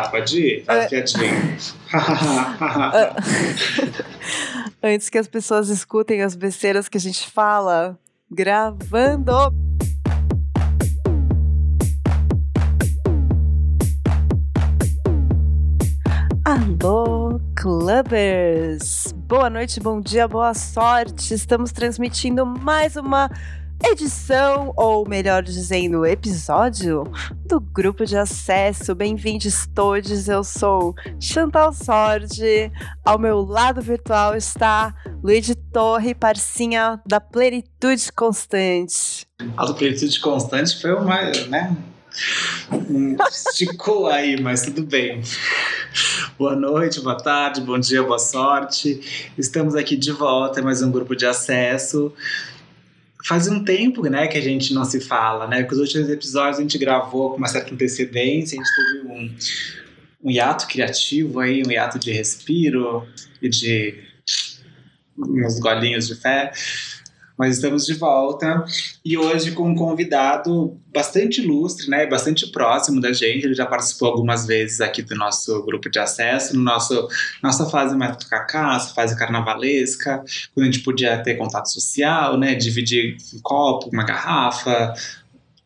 Tá, pode ir. Faz piadinha. Antes que as pessoas escutem as besteiras que a gente fala, gravando. Alô, clubbers! Boa noite, bom dia, boa sorte! Estamos transmitindo mais uma edição, ou melhor dizendo, episódio do grupo de acesso. Bem-vindos todos, eu sou Chantal Sordi. Ao meu lado virtual está Luiz Torre, parcinha da Plenitude Constante. A do Plenitude Constante foi uma, né? Esticou aí, mas tudo bem. Boa noite, boa tarde, bom dia, boa sorte. Estamos aqui de volta, mais um grupo de acesso faz um tempo, né, que a gente não se fala, né? Porque os últimos episódios a gente gravou com uma certa antecedência, a gente teve um, um hiato criativo aí, um hiato de respiro e de uns golinhos de fé. Mas estamos de volta e hoje com um convidado bastante ilustre, né, bastante próximo da gente. Ele já participou algumas vezes aqui do nosso grupo de acesso, no nosso nossa fase mais cacá, fase carnavalesca, quando a gente podia ter contato social, né, dividir um copo, uma garrafa,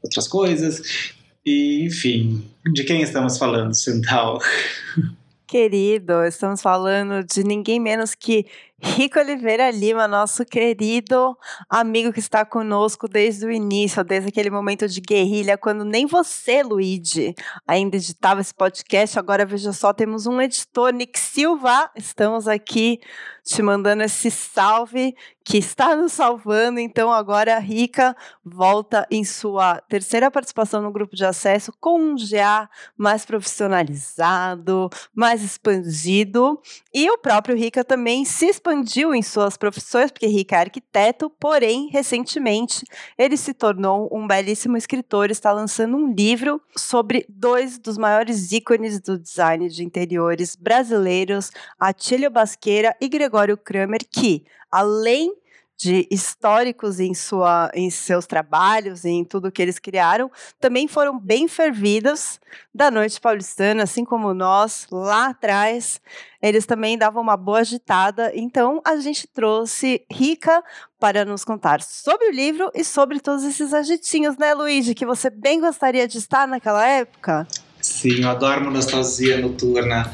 outras coisas. E, enfim, de quem estamos falando, Chantal? Querido, estamos falando de ninguém menos que Rico Oliveira Lima, nosso querido amigo que está conosco desde o início, desde aquele momento de guerrilha, quando nem você, Luigi, ainda editava esse podcast. Agora, veja só, temos um editor, Nick Silva. Estamos aqui te mandando esse salve que está nos salvando. Então, agora a Rica volta em sua terceira participação no grupo de acesso com um GA mais profissionalizado, mais expandido. E o próprio Rica também se expandiu em suas profissões, porque Rica é arquiteto, porém, recentemente, ele se tornou um belíssimo escritor, está lançando um livro sobre dois dos maiores ícones do design de interiores brasileiros, Atílio Basqueira e Gregório Kramer, que, além de históricos em, sua, em seus trabalhos, em tudo que eles criaram, também foram bem fervidas da noite paulistana, assim como nós lá atrás. Eles também davam uma boa agitada, então a gente trouxe Rica para nos contar sobre o livro e sobre todos esses agitinhos, né, Luigi, que você bem gostaria de estar naquela época? Sim, eu adoro uma nostalgia noturna.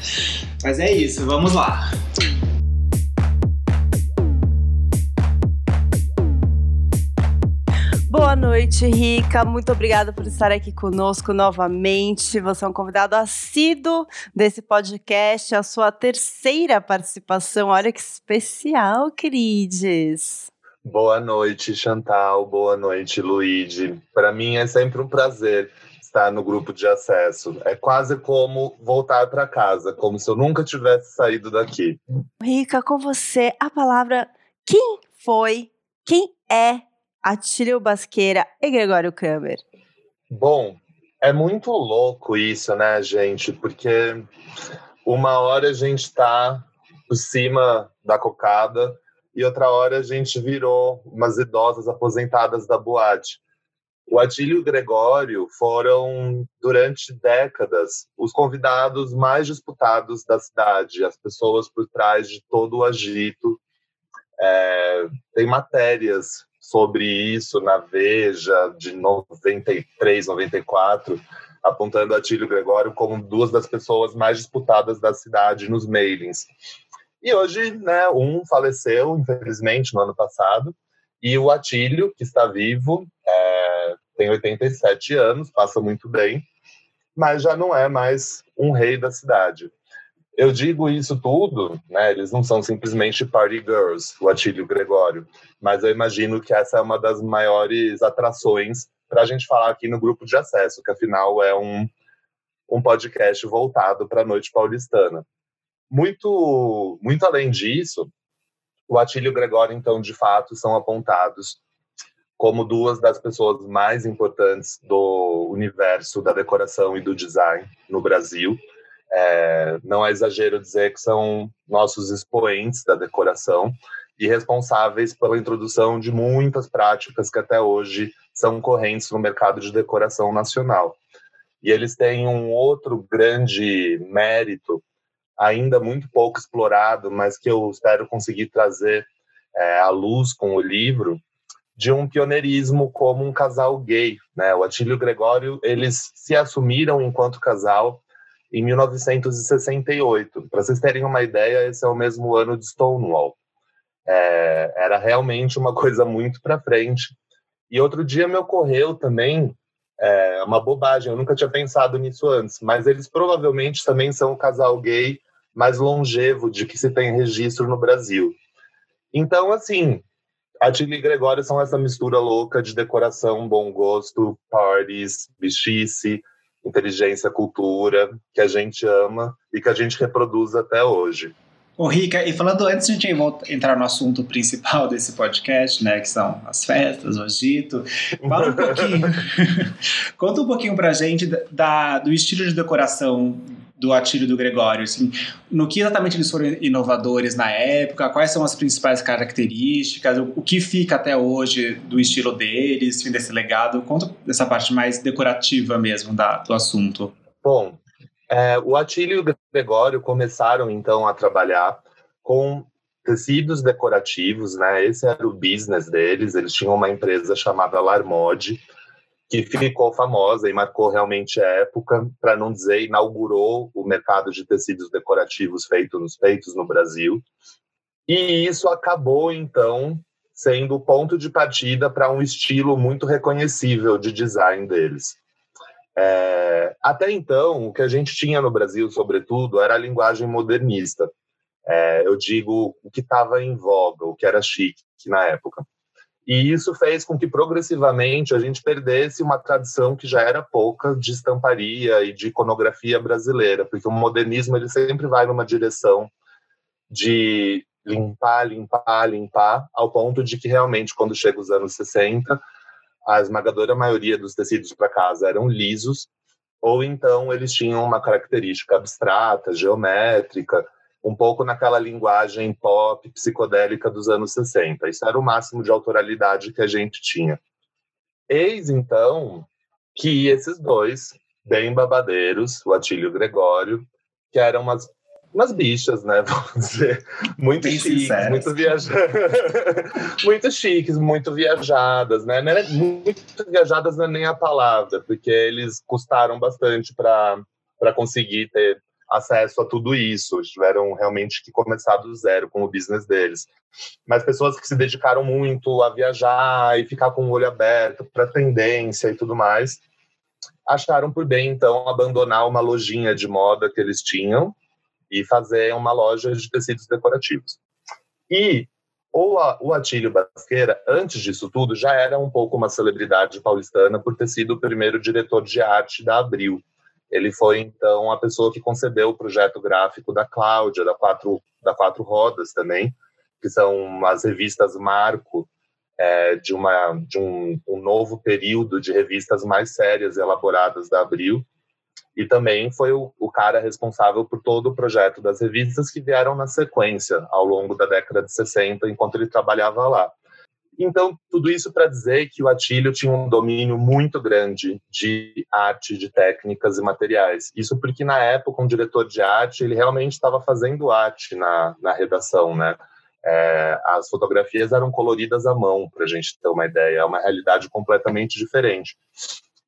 Mas é isso, vamos lá. Boa noite, Rica. Muito obrigada por estar aqui conosco novamente. Você é um convidado assíduo desse podcast, a sua terceira participação. Olha que especial, queridos. Boa noite, Chantal. Boa noite, Luigi. Para mim é sempre um prazer estar no grupo de acesso. É quase como voltar para casa, como se eu nunca tivesse saído daqui. Rica, com você, a palavra quem foi, quem é Atílio Basqueira e Gregório Kramer? Bom, é muito louco isso, né, gente? Porque uma hora a gente está por cima da cocada e outra hora a gente virou umas idosas aposentadas da boate. O Adílio e o Gregório foram, durante décadas, os convidados mais disputados da cidade, as pessoas por trás de todo o agito. É, tem matérias sobre isso na Veja de 93, 94, apontando a Tílio Gregório como duas das pessoas mais disputadas da cidade nos mailings. E hoje, né, um faleceu, infelizmente, no ano passado, e o Atílio, que está vivo, é, tem 87 anos, passa muito bem, mas já não é mais um rei da cidade. Eu digo isso tudo, né? Eles não são simplesmente party girls, o Atílio Gregório, mas eu imagino que essa é uma das maiores atrações para a gente falar aqui no grupo de acesso, que afinal é um, um podcast voltado para a noite paulistana. Muito, muito além disso, o Atílio Gregório, então, de fato, são apontados como duas das pessoas mais importantes do universo da decoração e do design no Brasil. É, não é exagero dizer que são nossos expoentes da decoração e responsáveis pela introdução de muitas práticas que até hoje são correntes no mercado de decoração nacional. E eles têm um outro grande mérito, ainda muito pouco explorado, mas que eu espero conseguir trazer é, à luz com o livro, de um pioneirismo como um casal gay. Né? O Atílio e o Gregório eles se assumiram enquanto casal em 1968. Para vocês terem uma ideia, esse é o mesmo ano de Stonewall. É, era realmente uma coisa muito para frente. E outro dia me ocorreu também é, uma bobagem, eu nunca tinha pensado nisso antes, mas eles provavelmente também são o casal gay mais longevo de que se tem registro no Brasil. Então, assim, Atílio e Gregório são essa mistura louca de decoração, bom gosto, parties, bichice, inteligência, cultura, que a gente ama e que a gente reproduz até hoje. Ô, Rica, e falando antes de a gente entrar no assunto principal desse podcast, né, que são as festas, o agito, fala um pouquinho, conta um pouquinho pra gente da, do estilo de decoração do Atílio do Gregório, assim, no que exatamente eles foram inovadores na época, quais são as principais características, o, que fica até hoje do estilo deles, desse legado, conta dessa parte mais decorativa mesmo da, do assunto. Bom, é, o Atílio e o Gregório começaram então a trabalhar com tecidos decorativos, né? Esse era o business deles. Eles tinham uma empresa chamada Larmode, que ficou famosa e marcou realmente a época, para não dizer inaugurou o mercado de tecidos decorativos feitos nos feitos no Brasil. E isso acabou então sendo o ponto de partida para um estilo muito reconhecível de design deles. É, até então, o que a gente tinha no Brasil, sobretudo, era a linguagem modernista. É, eu digo o que estava em voga, o que era chique na época. E isso fez com que progressivamente a gente perdesse uma tradição que já era pouca de estamparia e de iconografia brasileira, porque o modernismo ele sempre vai numa direção de limpar, limpar, limpar, ao ponto de que realmente quando chega os anos 60, a esmagadora maioria dos tecidos para casa eram lisos, ou então eles tinham uma característica abstrata, geométrica, um pouco naquela linguagem pop psicodélica dos anos 60. Isso era o máximo de autoralidade que a gente tinha. Eis então que esses dois, bem babadeiros, o Atílio e o Gregório, que eram umas umas bichas, né? Vamos dizer. Muito Bem chiques, sinceras. muito viajadas. muito chiques, muito viajadas, né? É muito viajadas não é nem a palavra, porque eles custaram bastante para conseguir ter acesso a tudo isso. Tiveram realmente que começar do zero com o business deles. Mas pessoas que se dedicaram muito a viajar e ficar com o olho aberto para tendência e tudo mais, acharam por bem, então, abandonar uma lojinha de moda que eles tinham e fazer uma loja de tecidos decorativos. E o, o Atílio Basqueira, antes disso tudo, já era um pouco uma celebridade paulistana por ter sido o primeiro diretor de arte da Abril. Ele foi, então, a pessoa que concebeu o projeto gráfico da Cláudia, da Quatro, da Quatro Rodas também, que são as revistas marco é, de, uma, de um, um novo período de revistas mais sérias elaboradas da Abril, e também foi o, o, cara responsável por todo o projeto das revistas que vieram na sequência ao longo da década de 60, enquanto ele trabalhava lá. Então, tudo isso para dizer que o Atílio tinha um domínio muito grande de arte, de técnicas e materiais. Isso porque, na época, um diretor de arte, ele realmente estava fazendo arte na, na redação, né? É, as fotografias eram coloridas à mão, para a gente ter uma ideia. É uma realidade completamente diferente.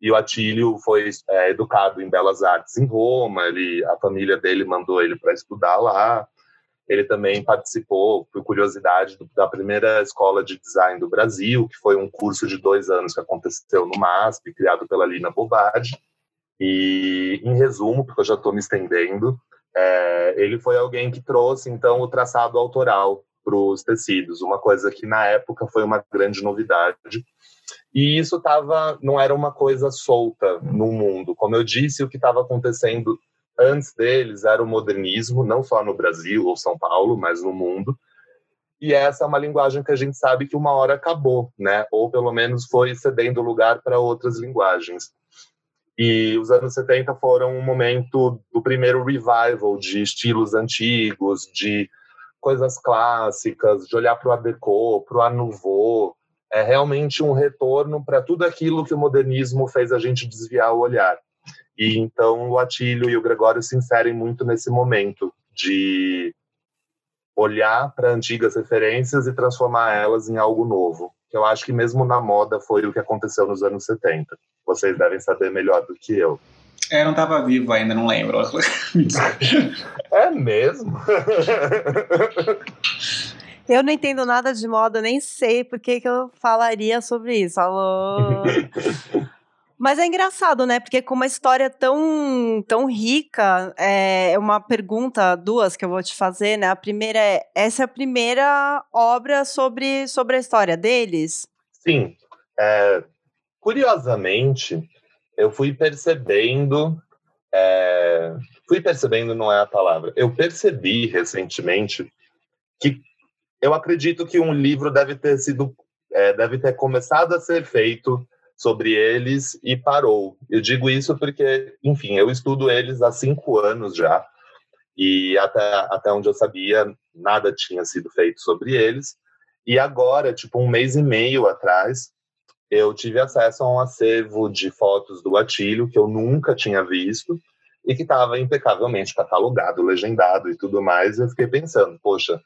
E o Atílio foi é, educado em Belas Artes em Roma, ele, a família dele mandou ele para estudar lá. Ele também participou, por curiosidade, da primeira escola de design do Brasil, que foi um curso de dois anos que aconteceu no MASP, criado pela Lina Bobadi. E, em resumo, porque eu já estou me estendendo, é, ele foi alguém que trouxe, então, o traçado autoral para os tecidos, uma coisa que, na época, foi uma grande novidade e isso tava, não era uma coisa solta no mundo. Como eu disse, o que estava acontecendo antes deles era o modernismo, não só no Brasil ou São Paulo, mas no mundo. E essa é uma linguagem que a gente sabe que uma hora acabou, né? Ou pelo menos foi cedendo lugar para outras linguagens. E os anos 70 foram um momento do primeiro revival de estilos antigos, de coisas clássicas, de olhar para o Art para o Nouveau, é realmente um retorno para tudo aquilo que o modernismo fez a gente desviar o olhar. E então o Atílio e o Gregório se inserem muito nesse momento de olhar para antigas referências e transformar elas em algo novo. Que eu acho que mesmo na moda foi o que aconteceu nos anos 70. Vocês devem saber melhor do que eu. É, não estava vivo ainda, não lembro. é mesmo? Eu não entendo nada de moda, nem sei por que, que eu falaria sobre isso. Alô? Mas é engraçado, né? Porque com uma história tão, tão rica, é uma pergunta, duas que eu vou te fazer, né? A primeira é: essa é a primeira obra sobre, sobre a história deles? Sim. É, curiosamente, eu fui percebendo. É, fui percebendo, não é a palavra. Eu percebi recentemente que eu acredito que um livro deve ter sido. É, deve ter começado a ser feito sobre eles e parou. Eu digo isso porque, enfim, eu estudo eles há cinco anos já e até, até onde eu sabia, nada tinha sido feito sobre eles. E agora, tipo, um mês e meio atrás, eu tive acesso a um acervo de fotos do Atílio que eu nunca tinha visto e que estava impecavelmente catalogado, legendado e tudo mais. Eu fiquei pensando, poxa,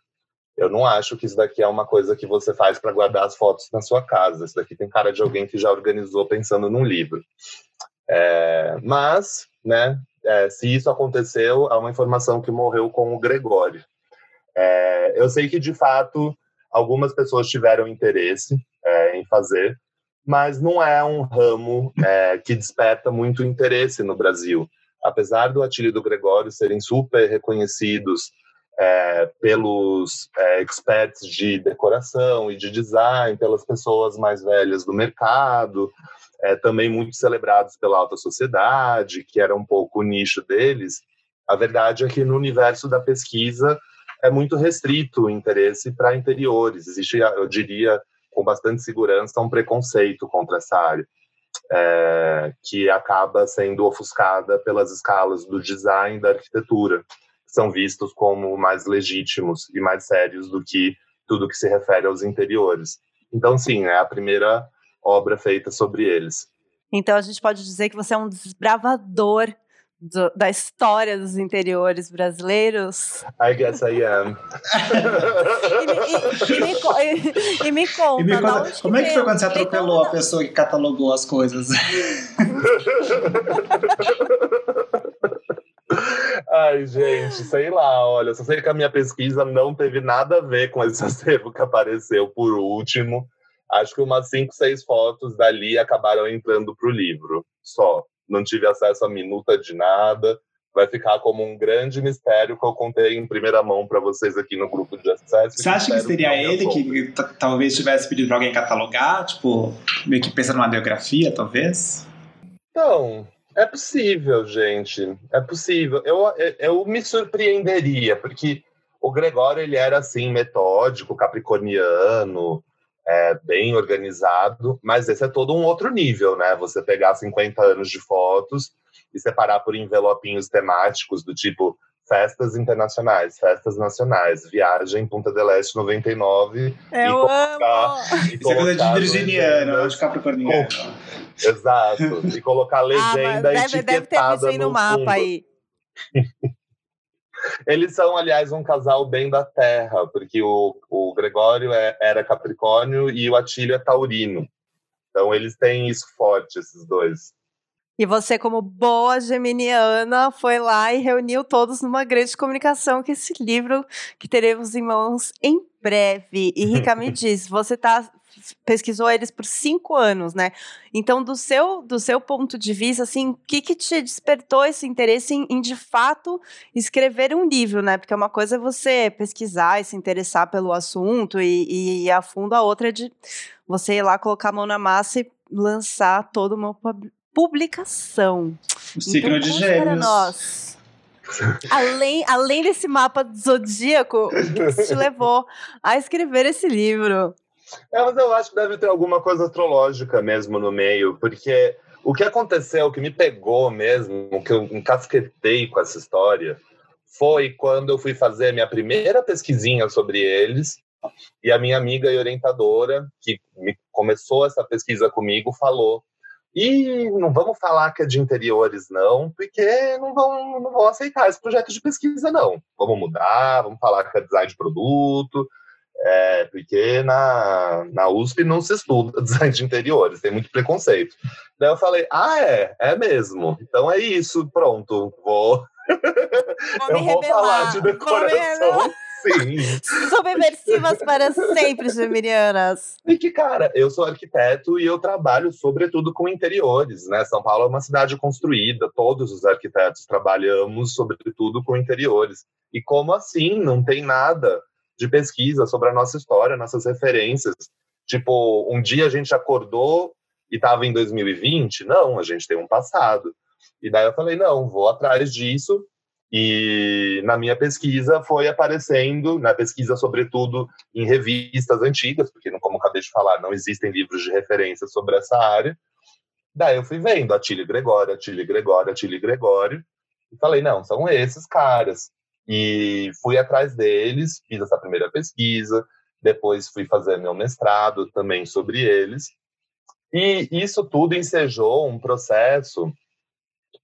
eu não acho que isso daqui é uma coisa que você faz para guardar as fotos na sua casa. Isso daqui tem cara de alguém que já organizou pensando num livro. É, mas, né, é, se isso aconteceu, há uma informação que morreu com o Gregório. É, eu sei que, de fato, algumas pessoas tiveram interesse é, em fazer, mas não é um ramo é, que desperta muito interesse no Brasil. Apesar do Atílio e do Gregório serem super reconhecidos é, pelos é, experts de decoração e de design, pelas pessoas mais velhas do mercado, é, também muito celebrados pela alta sociedade, que era um pouco o nicho deles. A verdade é que no universo da pesquisa é muito restrito o interesse para interiores. Existe, eu diria, com bastante segurança, um preconceito contra essa área. É, que acaba sendo ofuscada pelas escalas do design da arquitetura são vistos como mais legítimos e mais sérios do que tudo que se refere aos interiores. Então, sim, é a primeira obra feita sobre eles. Então, a gente pode dizer que você é um desbravador do, da história dos interiores brasileiros? I guess I am. e, e, e, me, e, me, conta, me conta como é que foi quando você atropelou a pessoa que catalogou as coisas? Ai, gente, sei lá, olha, só sei que a minha pesquisa não teve nada a ver com esse acervo que apareceu por último. Acho que umas cinco, seis fotos dali acabaram entrando para o livro, só. Não tive acesso a minuta de nada. Vai ficar como um grande mistério que eu contei em primeira mão para vocês aqui no grupo de acesso. Você acha que seria ele que talvez tivesse pedido para alguém catalogar, tipo, meio que pensando numa biografia, talvez? Então, é possível, gente. É possível. Eu, eu me surpreenderia, porque o Gregório ele era assim metódico, capricorniano, é, bem organizado, mas esse é todo um outro nível, né? Você pegar 50 anos de fotos e separar por envelopinhos temáticos do tipo festas internacionais, festas nacionais, viagem Punta del Este 99 eu e colocar, amo. E colocar Isso é coisa de virginiano, de capricorniano. Exato. E colocar legenda ah, deve, etiquetada deve ter no, no mapa fundo. aí. Eles são, aliás, um casal bem da terra, porque o, o Gregório é, era Capricórnio e o Atílio é Taurino. Então eles têm isso forte, esses dois. E você, como boa geminiana, foi lá e reuniu todos numa grande comunicação que esse livro que teremos em mãos em breve. E Rica me diz, você tá pesquisou eles por cinco anos, né? Então, do seu, do seu ponto de vista, assim, o que, que te despertou esse interesse em, em, de fato, escrever um livro, né? Porque uma coisa é você pesquisar e se interessar pelo assunto e, e ir a fundo, a outra é de você ir lá colocar a mão na massa e lançar toda uma publicação. O signo então, de gêmeos. nós. além, além desse mapa zodíaco, que te levou a escrever esse livro? É, mas eu acho que deve ter alguma coisa astrológica mesmo no meio, porque o que aconteceu, o que me pegou mesmo, que eu encasquetei com essa história, foi quando eu fui fazer minha primeira pesquisinha sobre eles, e a minha amiga e orientadora, que começou essa pesquisa comigo, falou E não vamos falar que é de interiores, não, porque não vão, não vão aceitar esse projeto de pesquisa, não. Vamos mudar, vamos falar que é design de produto, é, porque na, na USP não se estuda design de interiores, tem muito preconceito. Daí eu falei, ah, é, é mesmo. Então é isso, pronto, vou. vou eu vou falar de decoração. Sim. Subversivas para sempre, geminianas. E que, cara, eu sou arquiteto e eu trabalho sobretudo com interiores, né? São Paulo é uma cidade construída, todos os arquitetos trabalhamos sobretudo com interiores. E como assim? Não tem nada de pesquisa sobre a nossa história, nossas referências. Tipo, um dia a gente acordou e estava em 2020? Não, a gente tem um passado. E daí eu falei, não, vou atrás disso. E na minha pesquisa foi aparecendo, na pesquisa sobretudo em revistas antigas, porque como acabei de falar, não existem livros de referência sobre essa área. Daí eu fui vendo Atílio Gregório, Atílio Gregório, Atílio Gregório, e falei, não, são esses caras. E fui atrás deles, fiz essa primeira pesquisa, depois fui fazer meu mestrado também sobre eles. E isso tudo ensejou um processo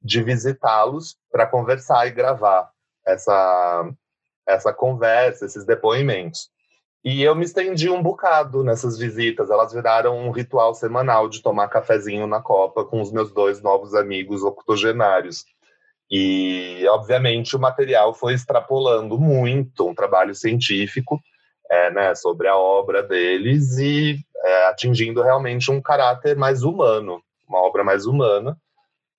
de visitá-los para conversar e gravar essa, essa conversa, esses depoimentos. E eu me estendi um bocado nessas visitas. Elas viraram um ritual semanal de tomar cafezinho na Copa com os meus dois novos amigos octogenários. E, obviamente, o material foi extrapolando muito um trabalho científico é, né, sobre a obra deles e é, atingindo realmente um caráter mais humano, uma obra mais humana.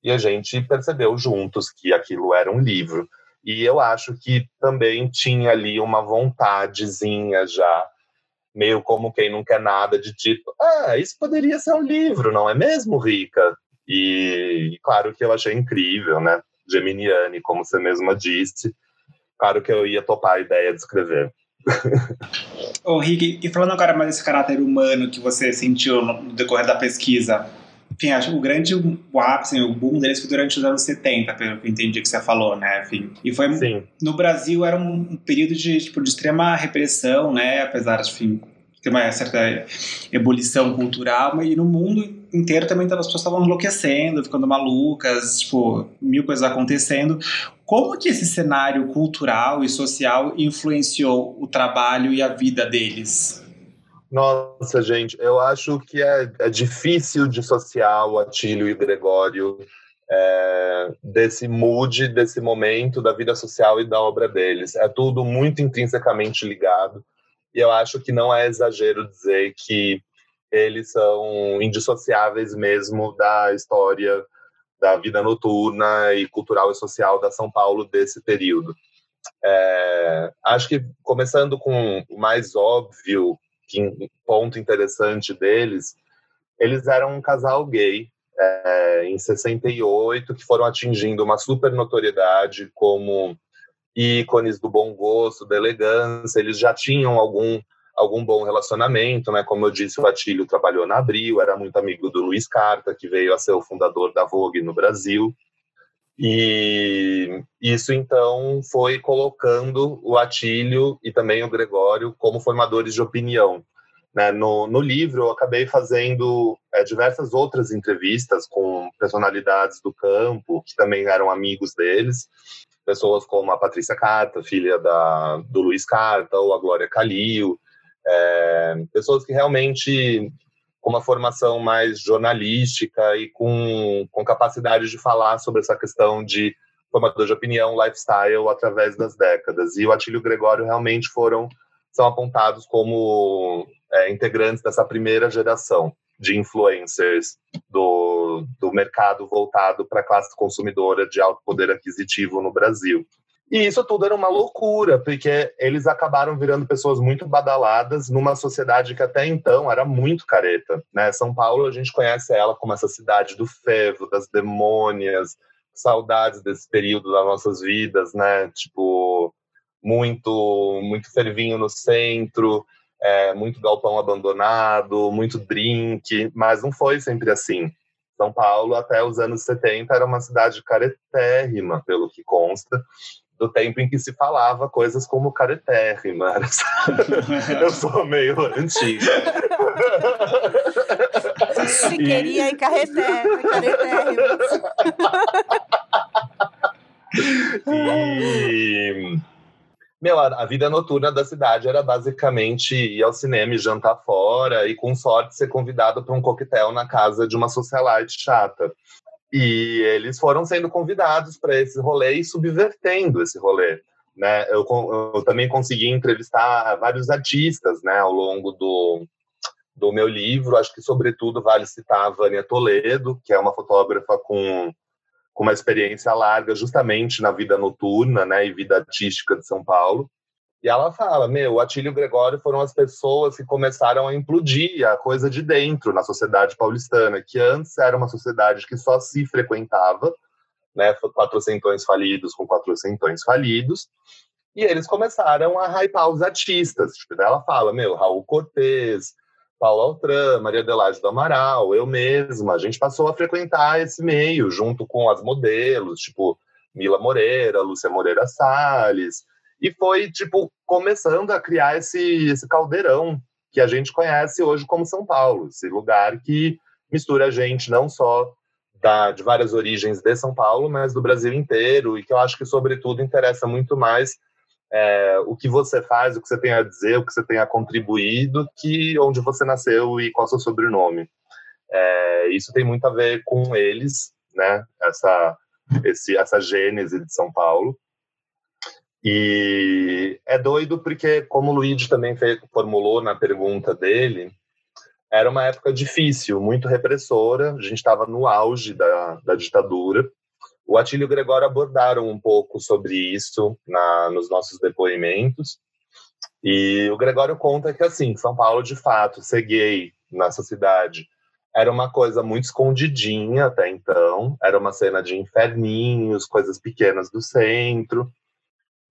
E a gente percebeu juntos que aquilo era um livro. E eu acho que também tinha ali uma vontadezinha já, meio como quem não quer nada, de tipo, ah, isso poderia ser um livro, não é mesmo, Rica? E claro que eu achei incrível, né? geminiane, como você mesma disse. Claro que eu ia topar a ideia de escrever. Ô, Rick, e falando agora mais desse caráter humano que você sentiu no decorrer da pesquisa, enfim, acho que o grande o ápice, o boom deles foi durante os anos 70, pelo que eu entendi que você falou, né? Enfim, e foi Sim. no Brasil era um período de, tipo, de extrema repressão, né? Apesar de, enfim, ter uma certa ebulição cultural, mas e no mundo inteiro também as pessoas estavam enlouquecendo, ficando malucas, tipo, mil coisas acontecendo. Como que esse cenário cultural e social influenciou o trabalho e a vida deles? Nossa, gente, eu acho que é, é difícil dissociar o Atílio e o Gregório é, desse mood, desse momento da vida social e da obra deles. É tudo muito intrinsecamente ligado. E eu acho que não é exagero dizer que eles são indissociáveis mesmo da história da vida noturna e cultural e social da São Paulo desse período. É, acho que começando com o mais óbvio que, ponto interessante deles, eles eram um casal gay é, em 68 que foram atingindo uma super notoriedade como ícones do bom gosto, da elegância, eles já tinham algum algum bom relacionamento, né? Como eu disse, o Atílio trabalhou na Abril, era muito amigo do Luiz Carta, que veio a ser o fundador da Vogue no Brasil. E isso então foi colocando o Atílio e também o Gregório como formadores de opinião. Né? No, no livro, eu acabei fazendo é, diversas outras entrevistas com personalidades do campo, que também eram amigos deles, pessoas como a Patrícia Carta, filha da, do Luiz Carta, ou a Glória Calil, é, pessoas que realmente com uma formação mais jornalística e com, com capacidade de falar sobre essa questão de formador de opinião, lifestyle, através das décadas. E o Atílio Gregório realmente foram são apontados como é, integrantes dessa primeira geração de influencers do, do mercado voltado para a classe consumidora de alto poder aquisitivo no Brasil. E isso tudo era uma loucura, porque eles acabaram virando pessoas muito badaladas numa sociedade que até então era muito careta. Né? São Paulo, a gente conhece ela como essa cidade do fervo, das demônias, saudades desse período das nossas vidas, né? Tipo, muito, muito fervinho no centro, é, muito galpão abandonado, muito drink, mas não foi sempre assim. São Paulo, até os anos 70, era uma cidade caretérrima, pelo que consta, do tempo em que se falava coisas como caretérrima. Eu sou meio antiga. Se queria em carretérrima, caretérrima. E meu, a, a, vida noturna da cidade era basicamente ir ao cinema e jantar fora, e com sorte ser convidado para um coquetel na casa de uma socialite chata. E eles foram sendo convidados para esse rolê e subvertendo esse rolê. Né? Eu, eu, também consegui entrevistar vários artistas né, ao longo do, do meu livro. Acho que, sobretudo, vale citar a Vânia Toledo, que é uma fotógrafa com, com uma experiência larga justamente na vida noturna né, e vida artística de São Paulo. E ela fala, meu, o Atílio e o Gregório foram as pessoas que começaram a implodir a coisa de dentro na sociedade paulistana, que antes era uma sociedade que só se frequentava, né, quatrocentões falidos com quatrocentões falidos, e eles começaram a hypar os artistas. Tipo, ela fala, meu, Raul Cortez, Paulo Altran, Maria Adelaide do Amaral, eu mesma, a gente passou a frequentar esse meio, junto com as modelos, tipo Mila Moreira, Lúcia Moreira Salles, e foi, tipo, começando a criar esse, esse caldeirão que a gente conhece hoje como São Paulo, esse lugar que mistura gente não só da, de várias origens de São Paulo, mas do Brasil inteiro, e que eu acho que, sobretudo, interessa muito mais é, o que você faz, o que você tem a dizer, o que você tem a contribuir, do que onde você nasceu e qual é seu sobrenome. É, isso tem muito a ver com eles, né? Essa, esse, essa gênese de São Paulo. E é doido porque, como o Luigi também formulou na pergunta dele, era uma época difícil, muito repressora, a gente estava no auge da, da ditadura. O Atílio e o Gregório abordaram um pouco sobre isso na, nos nossos depoimentos. E o Gregório conta que, assim, São Paulo, de fato, ser gay nessa cidade era uma coisa muito escondidinha até então, era uma cena de inferninhos, coisas pequenas do centro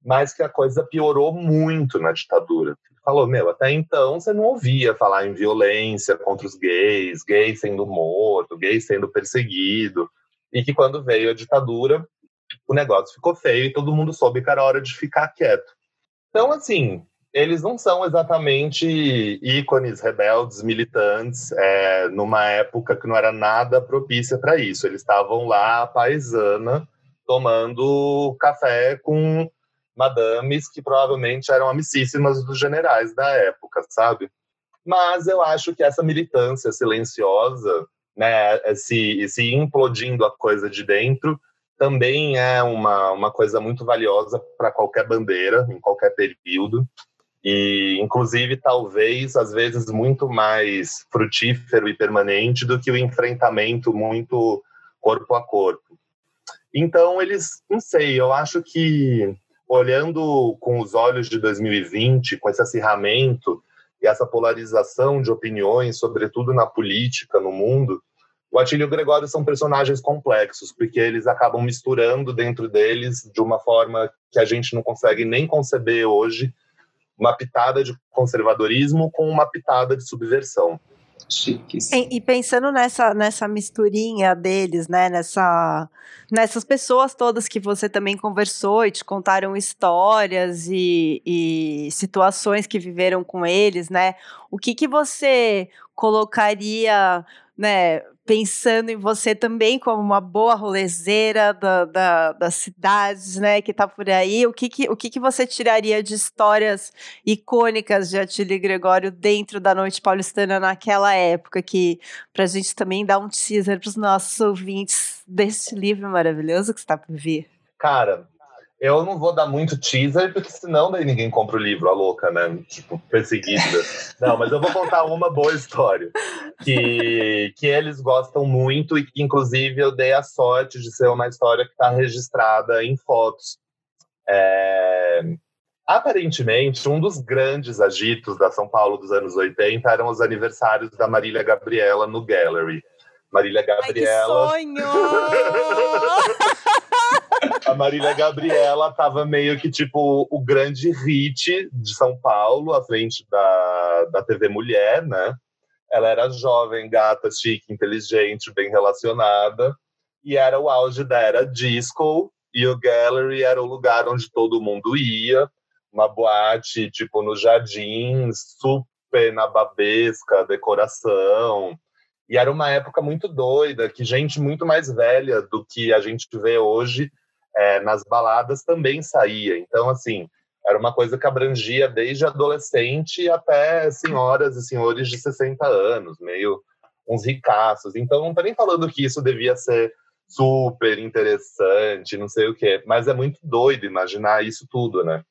mas que a coisa piorou muito na ditadura. Falou, meu, até então você não ouvia falar em violência contra os gays, gays sendo morto, gays sendo perseguido, e que quando veio a ditadura, o negócio ficou feio e todo mundo soube que era hora de ficar quieto. Então, assim, eles não são exatamente ícones rebeldes, militantes, é, numa época que não era nada propícia para isso. Eles estavam lá, paisana, tomando café com madames que provavelmente eram amicíssimas dos generais da época, sabe? Mas eu acho que essa militância silenciosa, né, esse, esse implodindo a coisa de dentro, também é uma, uma coisa muito valiosa para qualquer bandeira, em qualquer período. E, inclusive, talvez, às vezes, muito mais frutífero e permanente do que o enfrentamento muito corpo a corpo. Então, eles, não sei, eu acho que olhando com os olhos de 2020, com esse acirramento e essa polarização de opiniões, sobretudo na política, no mundo, o Atílio e o Gregório são personagens complexos, porque eles acabam misturando dentro deles de uma forma que a gente não consegue nem conceber hoje, uma pitada de conservadorismo com uma pitada de subversão. Chiques. E, pensando nessa, nessa misturinha deles, né? Nessa, nessas pessoas todas que você também conversou e te contaram histórias e, e situações que viveram com eles, né? O que, que você colocaria, né? Pensando em você também como uma boa rolezeira da, da, das cidades, né, que tá por aí, o que que, o que que você tiraria de histórias icônicas de Atílio e Gregório dentro da Noite Paulistana naquela época, que pra gente também dar um teaser pros nossos ouvintes desse livro maravilhoso que está por vir? Cara, eu não vou dar muito teaser, porque senão daí ninguém compra o livro, a louca, né? Tipo, perseguida. não, mas eu vou contar uma boa história. Que, que eles gostam muito e que, inclusive, eu dei a sorte de ser uma história que está registrada em fotos. É... Aparentemente, um dos grandes agitos da São Paulo dos anos 80 eram os aniversários da Marília Gabriela no Gallery. Marília Gabriela. Ai, que sonho! a Marília Gabriela tava meio que tipo o grande hit de São Paulo, à frente da, da TV Mulher, né? Ela era jovem, gata, chique, inteligente, bem relacionada. E era o auge da era disco. e o gallery era o lugar onde todo mundo ia, uma boate tipo nos jardins, super nababesca, decoração. E era uma época muito doida, que gente muito mais velha do que a gente vê hoje é, nas baladas também saía. Então, assim, era uma coisa que abrangia desde adolescente até senhoras e senhores de 60 anos, meio uns ricaços. Então, não estou nem falando que isso devia ser super interessante, não sei o quê, mas é muito doido imaginar isso tudo, né?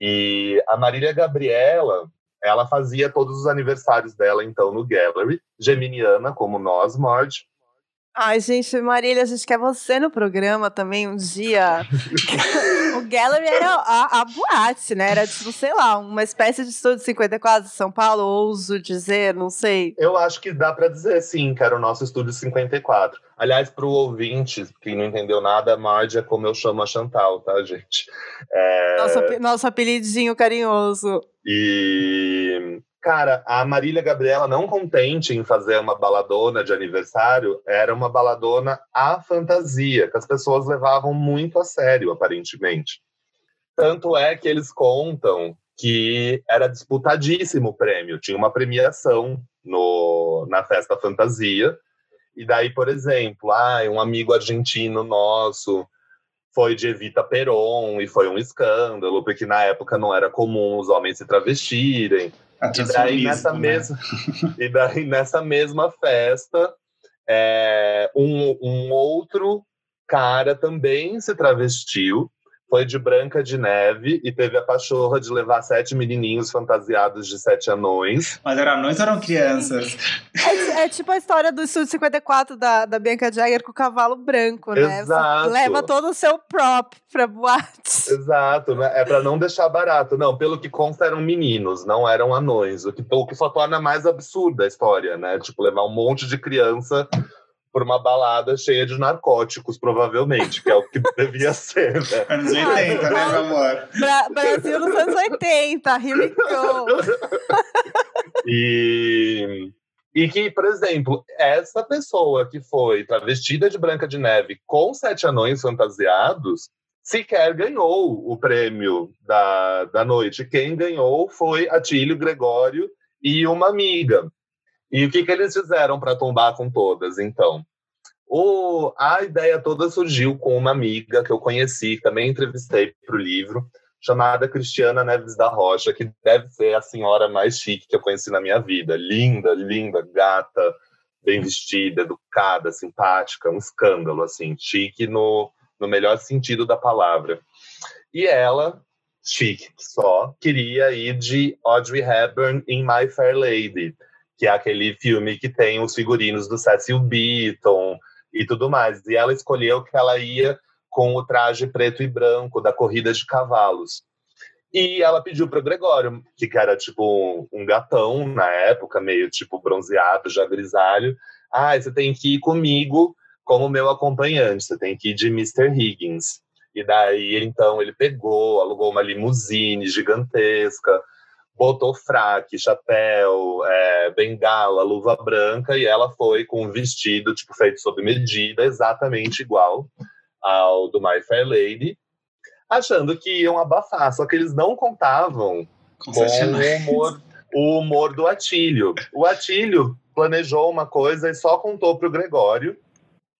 E a Marília Gabriela, ela fazia todos os aniversários dela, então, no Gallery, geminiana, como nós, Marge, Ai, gente, Marília, a gente quer você no programa também um dia. o Gallery era a, a, boate, né? Era tipo, sei lá, uma espécie de estúdio 54 de São Paulo, ouso dizer, não sei. Eu acho que dá para dizer sim, que era o nosso estúdio 54. Aliás, para o ouvinte que não entendeu nada, Marge é como eu chamo a Chantal, tá, gente? É... Nosso, nosso apelidinho carinhoso. E Cara, a Marília Gabriela, não contente em fazer uma baladona de aniversário, era uma baladona à fantasia, que as pessoas levavam muito a sério, aparentemente. Tanto é que eles contam que era disputadíssimo o prêmio, tinha uma premiação no, na festa fantasia. E daí, por exemplo, ah, um amigo argentino nosso foi de Evita Peron e foi um escândalo, porque na época não era comum os homens se travestirem. E daí, nessa né? mesma, e daí, nessa mesma festa, é, um, um outro cara também se travestiu foi de Branca de Neve e teve a pachorra de levar sete menininhos fantasiados de sete anões. Mas eram anões ou eram crianças? É, é, tipo a história do Estúdio 54 da, da Bianca Jagger com o cavalo branco, né? Exato. Você leva todo o seu prop pra boate. Exato, né? é para não deixar barato. Não, pelo que consta eram meninos, não eram anões, o que, o que só torna mais absurda a história, né? Tipo, levar um monte de criança por uma balada cheia de narcóticos, provavelmente, que é o que devia ser, né? Anos 80, né, meu amor? Bra Brasil nos anos 80, here e, e que, por exemplo, essa pessoa que foi travestida de Branca de Neve com sete anões fantasiados sequer ganhou o prêmio da, da noite. Quem ganhou foi Atílio Gregório e uma amiga. E o que, que eles fizeram para tombar com todas, então? O, a ideia toda surgiu com uma amiga que eu conheci, também entrevistei para o livro, chamada Cristiana Neves da Rocha, que deve ser a senhora mais chique que eu conheci na minha vida. Linda, linda, gata, bem vestida, educada, simpática, um escândalo, assim, chique no, no melhor sentido da palavra. E ela, chique só, queria ir de Audrey Hepburn em My Fair Lady que é aquele filme que tem os figurinos do Cecil Beaton e tudo mais. E ela escolheu que ela ia com o traje preto e branco da corrida de cavalos. E ela pediu para o Gregório, que era tipo um gatão na época, meio tipo bronzeado, já grisalho. Ah, você tem que ir comigo como meu acompanhante, você tem que ir de Mr. Higgins. E daí, então, ele pegou, alugou uma limusine gigantesca, botou fraque, chapéu, é, bengala, luva branca e ela foi com um vestido tipo feito sob medida, exatamente igual ao do My Fair Lady, achando que iam abafar, só que eles não contavam com, com o, humor, o humor do Atílio. O Atílio planejou uma coisa e só contou para o Gregório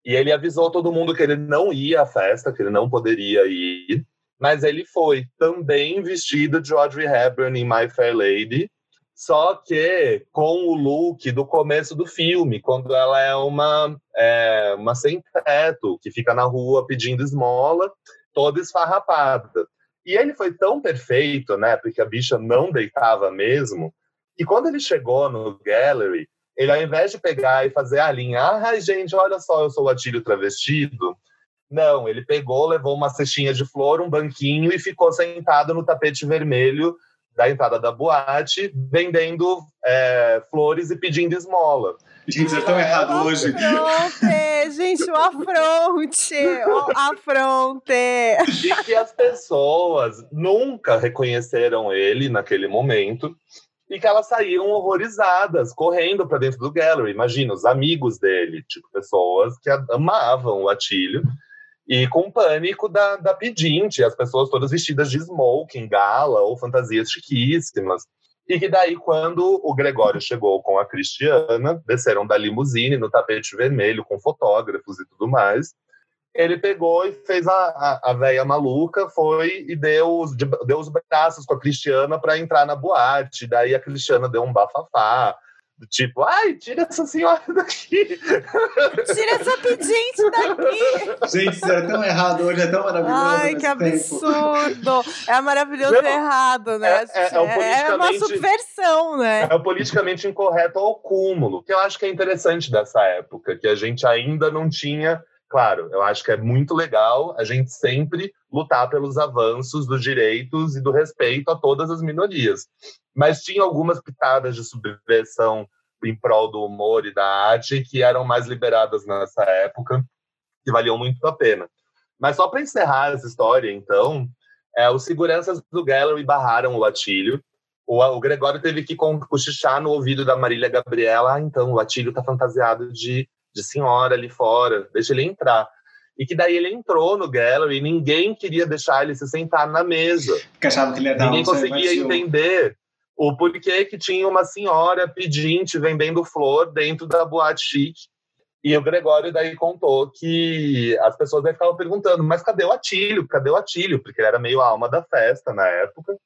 e ele avisou todo mundo que ele não ia à festa, que ele não poderia ir mas ele foi também vestido de Audrey Hepburn em My Fair Lady, só que com o look do começo do filme, quando ela é uma, é, uma sem-teto, que fica na rua pedindo esmola, toda esfarrapada. E ele foi tão perfeito, né, porque a bicha não deitava mesmo, e quando ele chegou no gallery, ele ao invés de pegar e fazer a linha, ah, gente, olha só, eu sou o Atílio travestido, não, ele pegou, levou uma cestinha de flor, um banquinho e ficou sentado no tapete vermelho da entrada da boate, vendendo é, flores e pedindo esmola. Gente, vocês estão errados hoje. Afronte, gente, o afronte, o afronte. E que as pessoas nunca reconheceram ele naquele momento e que elas saíram horrorizadas, correndo para dentro do gallery. Imagina, os amigos dele, tipo, pessoas que amavam o Atílio e com pânico da, da pedinte, as pessoas todas vestidas de smoking, gala ou fantasias chiquíssimas. E que daí, quando o Gregório chegou com a Cristiana, desceram da limusine no tapete vermelho, com fotógrafos e tudo mais, ele pegou e fez a, a, a véia maluca, foi e deu, deu os braços com a Cristiana para entrar na boate. Daí a Cristiana deu um bafafá, do tipo, ai, tira essa senhora daqui. Tira essa pedinte daqui. Gente, isso é tão errado hoje, é tão maravilhoso. Ai, que absurdo. Tempo. É maravilhoso e errado, né? É, é, é, é, uma subversão, né? É o politicamente incorreto ao cúmulo, que eu acho que é interessante dessa época, que a gente ainda não tinha Claro, eu acho que é muito legal a gente sempre lutar pelos avanços dos direitos e do respeito a todas as minorias. Mas tinha algumas pitadas de subversão em prol do humor e da arte que eram mais liberadas nessa época, que valiam muito a pena. Mas só para encerrar essa história, então, é, os seguranças do Gallery barraram o Atílio. O, o Gregório teve que cochichar no ouvido da Marília Gabriela. Ah, então, o Atílio está fantasiado de de senhora ali fora, deixa ele entrar. E que daí ele entrou no gallery e ninguém queria deixar ele se sentar na mesa. Porque achava que ele ia dar Ninguém conseguia entender o porquê que tinha uma senhora pedinte vendendo flor dentro da boate chique. E o Gregório daí contou que as pessoas daí ficavam perguntando, mas cadê o Atílio? Cadê o Atílio? Porque ele era meio alma da festa na época.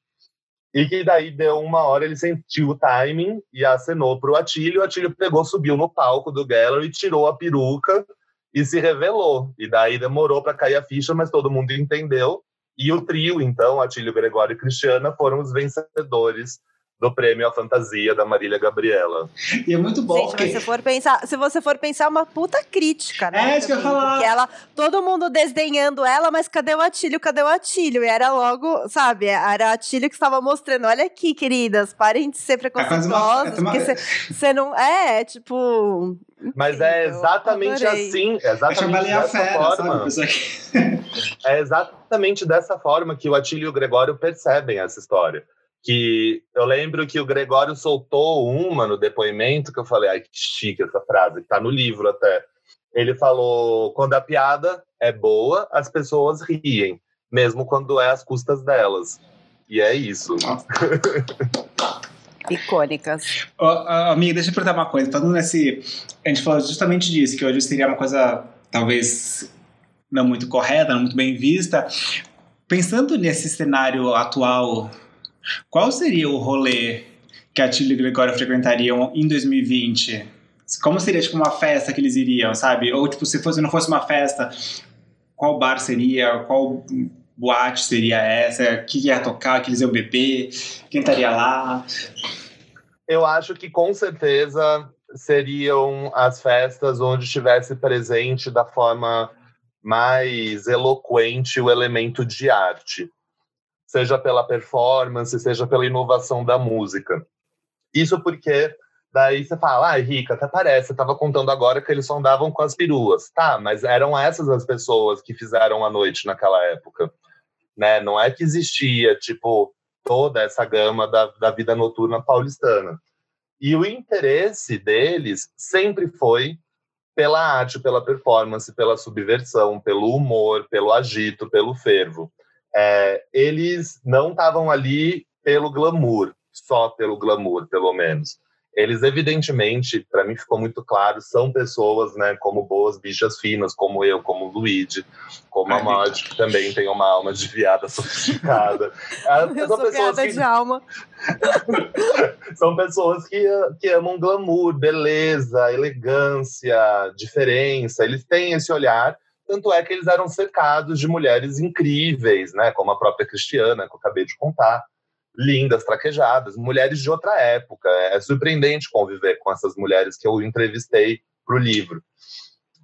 E que daí deu uma hora, ele sentiu o timing e acenou para o Atílio. O Atílio pegou, subiu no palco do gallery, tirou a peruca e se revelou. E daí demorou para cair a ficha, mas todo mundo entendeu. E o trio, então, Atílio, Gregório e Cristiana, foram os vencedores do prêmio à fantasia da Marília Gabriela. E é muito bom. Gente, porque... se, for pensar, se você for pensar, é uma puta crítica, né? É isso que eu ia falar. Porque ela, todo mundo desdenhando ela, mas cadê o Atílio? Cadê o Atílio? E era logo, sabe, era o Atílio que estava mostrando: olha aqui, queridas, parem de ser é preconceituosos, é porque você não. É, tipo. Mas é exatamente assim, exatamente dessa fera, forma. é exatamente dessa forma que o Atílio e o Gregório percebem essa história que eu lembro que o Gregório soltou uma no depoimento que eu falei, ai que chique essa frase, que tá no livro até. Ele falou: quando a piada é boa, as pessoas riem, mesmo quando é às custas delas. E é isso. Icônicas. Oh, amiga, deixa eu perguntar uma coisa. Falando nesse. A gente falou justamente disso, que hoje seria uma coisa talvez não muito correta, não muito bem vista. Pensando nesse cenário atual qual seria o rolê que a Tilly e o Gregório frequentariam em 2020? Como seria, tipo, uma festa que eles iriam, sabe? Ou, tipo, se fosse, não fosse uma festa, qual bar seria? Qual boate seria essa? O que ia tocar? Que eles iam beber? Quem estaria lá? Eu acho que, com certeza, seriam as festas onde estivesse presente da forma mais eloquente o elemento de arte seja pela performance, seja pela inovação da música. Isso porque daí você fala, ah, Rica, até parece, você estava contando agora que eles só andavam com as peruas. Tá, mas eram essas as pessoas que fizeram a noite naquela época. Né? Não é que existia, tipo, toda essa gama da, da vida noturna paulistana. E o interesse deles sempre foi pela arte, pela performance, pela subversão, pelo humor, pelo agito, pelo fervo é, eles não estavam ali pelo glamour, só pelo glamour, pelo menos. Eles, evidentemente, para mim ficou muito claro, são pessoas, né, como boas bichas finas, como eu, como o Luigi, como a Mod, que também tem uma alma de viada sofisticada. eu são sou pessoas que... de alma. são pessoas que, que amam glamour, beleza, elegância, diferença. Eles têm esse olhar tanto é que eles eram cercados de mulheres incríveis, né, como a própria Cristiana, que eu acabei de contar, lindas, traquejadas, mulheres de outra época. É surpreendente conviver com essas mulheres que eu entrevistei para o livro.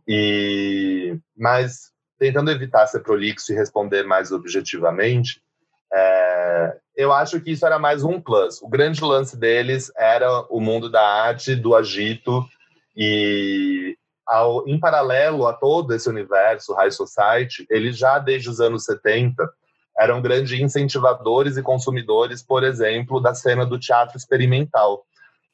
E mas tentando evitar ser prolixo e responder mais objetivamente, é, eu acho que isso era mais um plus. O grande lance deles era o mundo da arte, do agito e ao, em paralelo a todo esse universo High Society, eles já desde os anos 70 eram grandes incentivadores e consumidores, por exemplo, da cena do teatro experimental.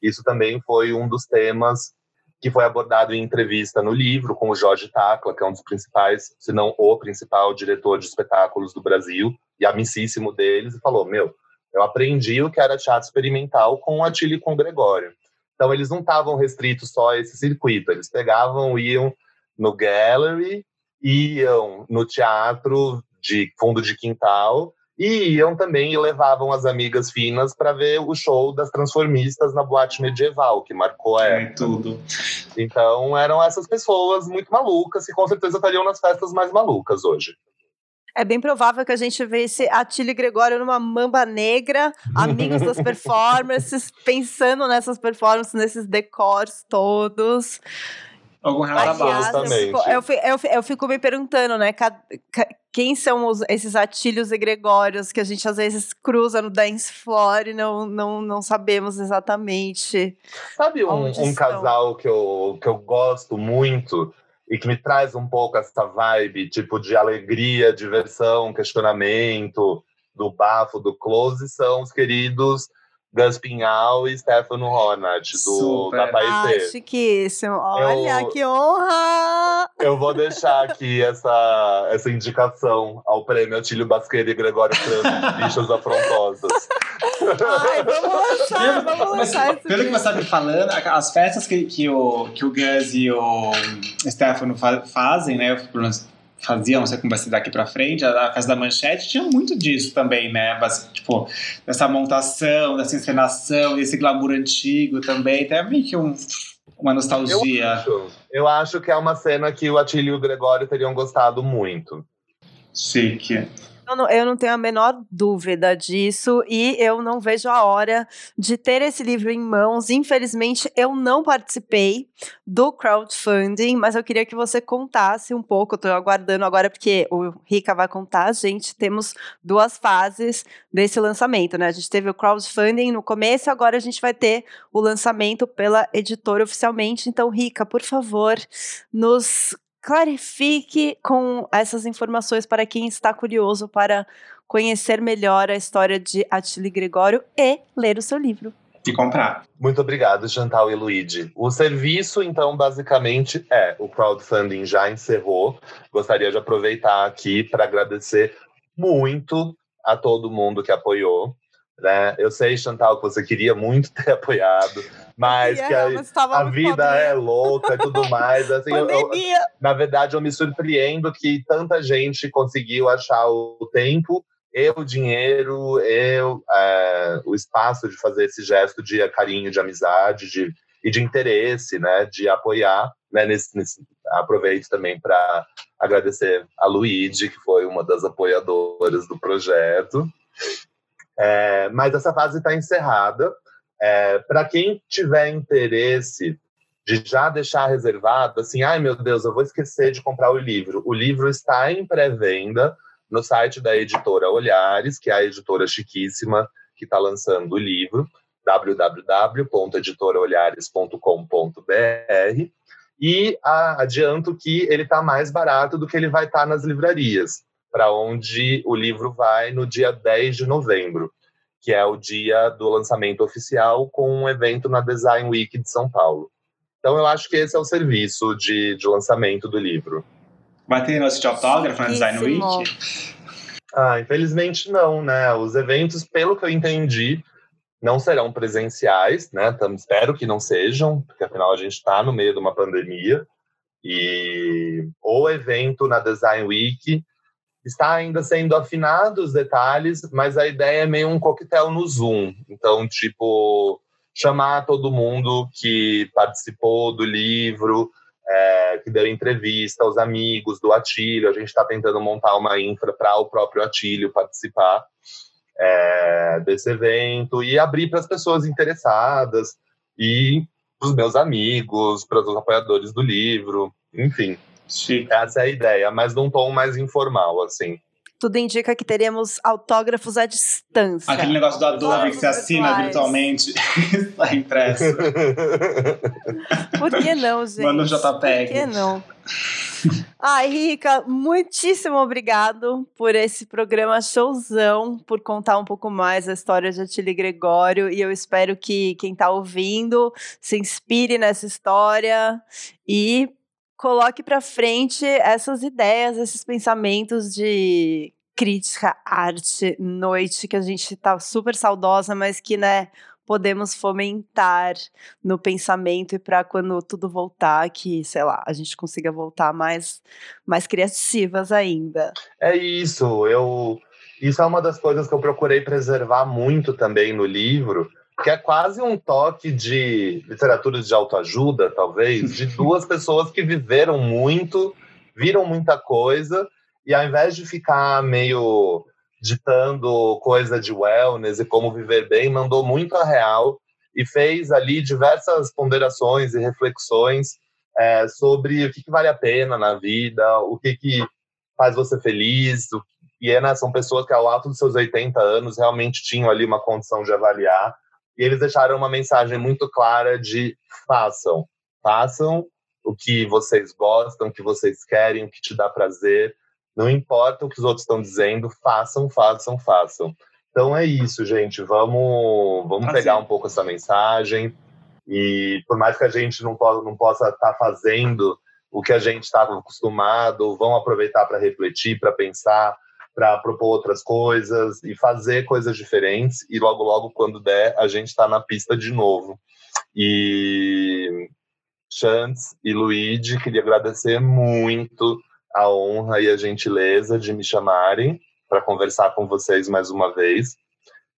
Isso também foi um dos temas que foi abordado em entrevista no livro com o Jorge Tacla, que é um dos principais, se não o principal diretor de espetáculos do Brasil e amicíssimo deles, e falou: Meu, eu aprendi o que era teatro experimental com o Atílio e com o Gregório. Então, eles não estavam restritos só a esse circuito, eles pegavam, iam no gallery, iam no teatro de fundo de quintal e iam também e levavam as amigas finas para ver o show das transformistas na boate medieval, que marcou a É tudo. Então eram essas pessoas muito malucas que com certeza estariam nas festas mais malucas hoje. É bem provável que a gente veja Atílio e Gregório numa mamba negra, amigos das performances, pensando nessas performances, nesses decors todos. Algum relato Aliás, eu eu, fi- eu fi- eu fico me perguntando, né? ca- ca- Quem são os- esses Atílios e Gregórios que a gente às vezes cruza no dance floor e não, não, não sabemos exatamente. Sabe um, um casal que eu, que eu gosto muito e que me traz um pouco essa vibe, tipo, de alegria, diversão, questionamento, do bafo, do close, são os queridos Gus Pinhal e Stefano Ronat, do, Super. da Ah, Paetê. chiquíssimo. Olha, Eu- que honra! Eu vou deixar aqui essa, essa indicação ao prêmio Atílio Basqueira e Gregório Franco, Bichas Afrontosas. Ai, vamos lançar, vamos Mas, lançar pelo que você está me falando, as festas que, que, o, que o Gus e o Stefano fa- fazem, né? menos Faziam, não sei como vai ser daqui pra frente, a, a Casa da Manchete tinha muito disso também, né? Basi- Tipo, dessa montação, dessa encenação, desse glamour antigo também. Tem meio que um, uma nostalgia. acho, eu acho que é uma cena que o Atílio e o Gregório teriam gostado muito. Chique. Eu não, eu não tenho a menor dúvida disso e eu não vejo a hora de ter esse livro em mãos. Infelizmente, eu não participei do crowdfunding, mas eu queria que você contasse um pouco. Tô aguardando agora, porque o Rica vai contar. Gente, temos duas fases desse lançamento, né? A gente teve o crowdfunding no começo, agora a gente vai ter o lançamento pela editora oficialmente. Então, Rica, por favor, nos clarifique com essas informações para quem está curioso para conhecer melhor a história de Atili Gregório e ler o seu livro. E comprar. Muito obrigado, Chantal e Luigi. O serviço, então, basicamente é: o crowdfunding já encerrou. Gostaria de aproveitar aqui para agradecer muito a todo mundo que apoiou. Né? Eu sei, Chantal, que você queria muito ter apoiado, mas que a, a vida pobre. é louca e tudo mais. Assim, eu- eu- na verdade, eu me surpreendo que tanta gente conseguiu achar o tempo, eu o dinheiro, eu é, o espaço de fazer esse gesto de carinho, de amizade de, e de interesse, né, de apoiar. Né, nesse, nesse- aproveito também para agradecer a Luíde, que foi uma das apoiadoras do projeto. É, mas essa fase está encerrada. É, para quem tiver interesse de já deixar reservado, assim, ai meu Deus, eu vou esquecer de comprar o livro. O livro está em pré-venda no site da editora Olhares, que é a editora chiquíssima que está lançando o livro, www.editoraolhares.com.br. E ah, adianto que ele está mais barato do que ele vai estar nas livrarias, para onde o livro vai no dia 10 de novembro, que é o dia do lançamento oficial, com um evento na Design Week de São Paulo. Então, eu acho que esse é o serviço de, de lançamento do livro. Vai ter nosso de autógrafo na Design. Week? Ah, infelizmente não, né? Os eventos, pelo que eu entendi, não serão presenciais, né? Tam- espero que não sejam, porque afinal a gente está no meio de uma pandemia. E o evento na Design Week está ainda sendo afinado os detalhes, mas a ideia é meio um coquetel no Zoom. Então, tipo, chamar todo mundo que participou do livro, é, que deu entrevista, os amigos do Atílio. A gente está tentando montar uma infra para o próprio Atílio participar é, desse evento e abrir para as pessoas interessadas e para os meus amigos, para os apoiadores do livro, enfim. Chique. Essa é a ideia, mas num tom mais informal, assim. tudo indica que teremos autógrafos à distância. Aquele negócio do Adobe que você assina virtuais. virtualmente está impresso. Por que não, gente? Manda um JPEG. Por que não? Ai, Rica, muitíssimo obrigado por esse programa showzão, por contar um pouco mais a história de Atílio Gregório. E eu espero que quem está ouvindo se inspire nessa história e coloque para frente essas ideias, esses pensamentos de crítica, arte, noite, que a gente tá super saudosa, mas que, né, podemos fomentar no pensamento e para quando tudo voltar, que, sei lá, a gente consiga voltar mais, mais criativas ainda. É isso, eu. Isso é uma das coisas que eu procurei preservar muito também no livro, que é quase um toque de literatura de autoajuda, talvez, de duas pessoas que viveram muito, viram muita coisa, e ao invés de ficar meio ditando coisa de wellness e como viver bem, mandou muito a real e fez ali diversas ponderações e reflexões é, sobre o que, que, vale a pena na vida, o que, que faz você feliz. E é, né, são pessoas que, ao alto dos seus 80 anos, realmente tinham ali uma condição de avaliar. E eles deixaram uma mensagem muito clara de façam, façam o que vocês gostam, o que vocês querem, o que te dá prazer. Não importa o que os outros estão dizendo, façam, façam, façam. Então é isso, gente. Vamos, vamos pegar um pouco essa mensagem. E por mais que a gente não, po não possa estar tá fazendo o que a gente estava acostumado, vão aproveitar para refletir, para pensar, para propor outras coisas e fazer coisas diferentes. E logo, logo, quando der, a gente está na pista de novo. E Chantz e Luigi, queria agradecer muito a honra e a gentileza de me chamarem para conversar com vocês mais uma vez.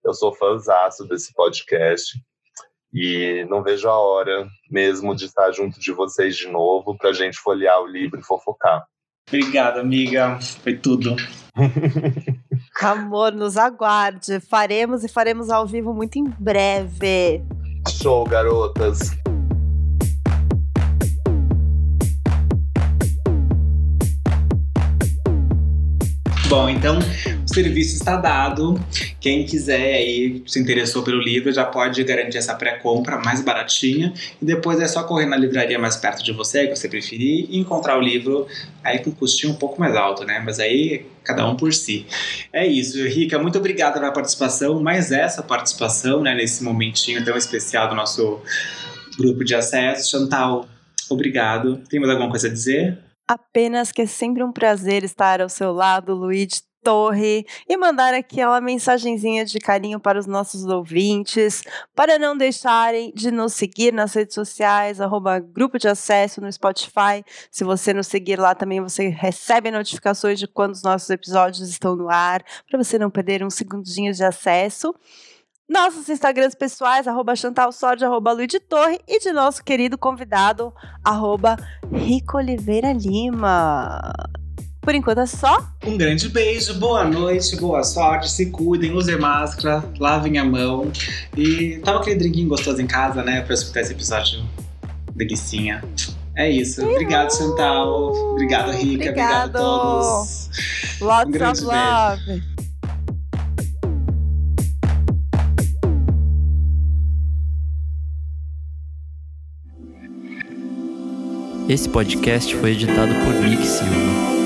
Eu sou fãzaço desse podcast e não vejo a hora mesmo de estar junto de vocês de novo para a gente folhear o livro e fofocar. Obrigada, amiga. Foi tudo. Amor, nos aguarde. Faremos e faremos ao vivo muito em breve. Show, garotas. Bom, então serviço está dado. Quem quiser aí, se interessou pelo livro, já pode garantir essa pré-compra mais baratinha. E depois é só correr na livraria mais perto de você, que você preferir, e encontrar o livro aí com um custinho um pouco mais alto, né? Mas aí cada um por si. É isso, Rica, muito obrigada pela participação, mais essa participação, né, nesse momentinho tão especial do nosso grupo de acesso. Chantal, obrigado. Tem mais alguma coisa a dizer? Apenas que é sempre um prazer estar ao seu lado, Luiz Torre, e mandar aquela mensagenzinha de carinho para os nossos ouvintes, para não deixarem de nos seguir nas redes sociais, arroba grupo de acesso no Spotify. Se você nos seguir lá também, você recebe notificações de quando os nossos episódios estão no ar, para você não perder um segundinho de acesso nossos Instagrams pessoais, arroba chantalsord, arroba Luiz de Torre, e de nosso querido convidado, arroba Rico Oliveira Lima. Por enquanto é só. Um grande beijo, boa noite, boa sorte, se cuidem, usem máscara, lavem a mão e tava aquele drinquinho gostoso em casa, né, pra escutar esse episódio delicinha. É isso. Uhum. Obrigado, Chantal. Obrigado, Rica. Obrigado, Obrigado a todos. Lots um of love. Beijo. Esse podcast foi editado por Nick Silva.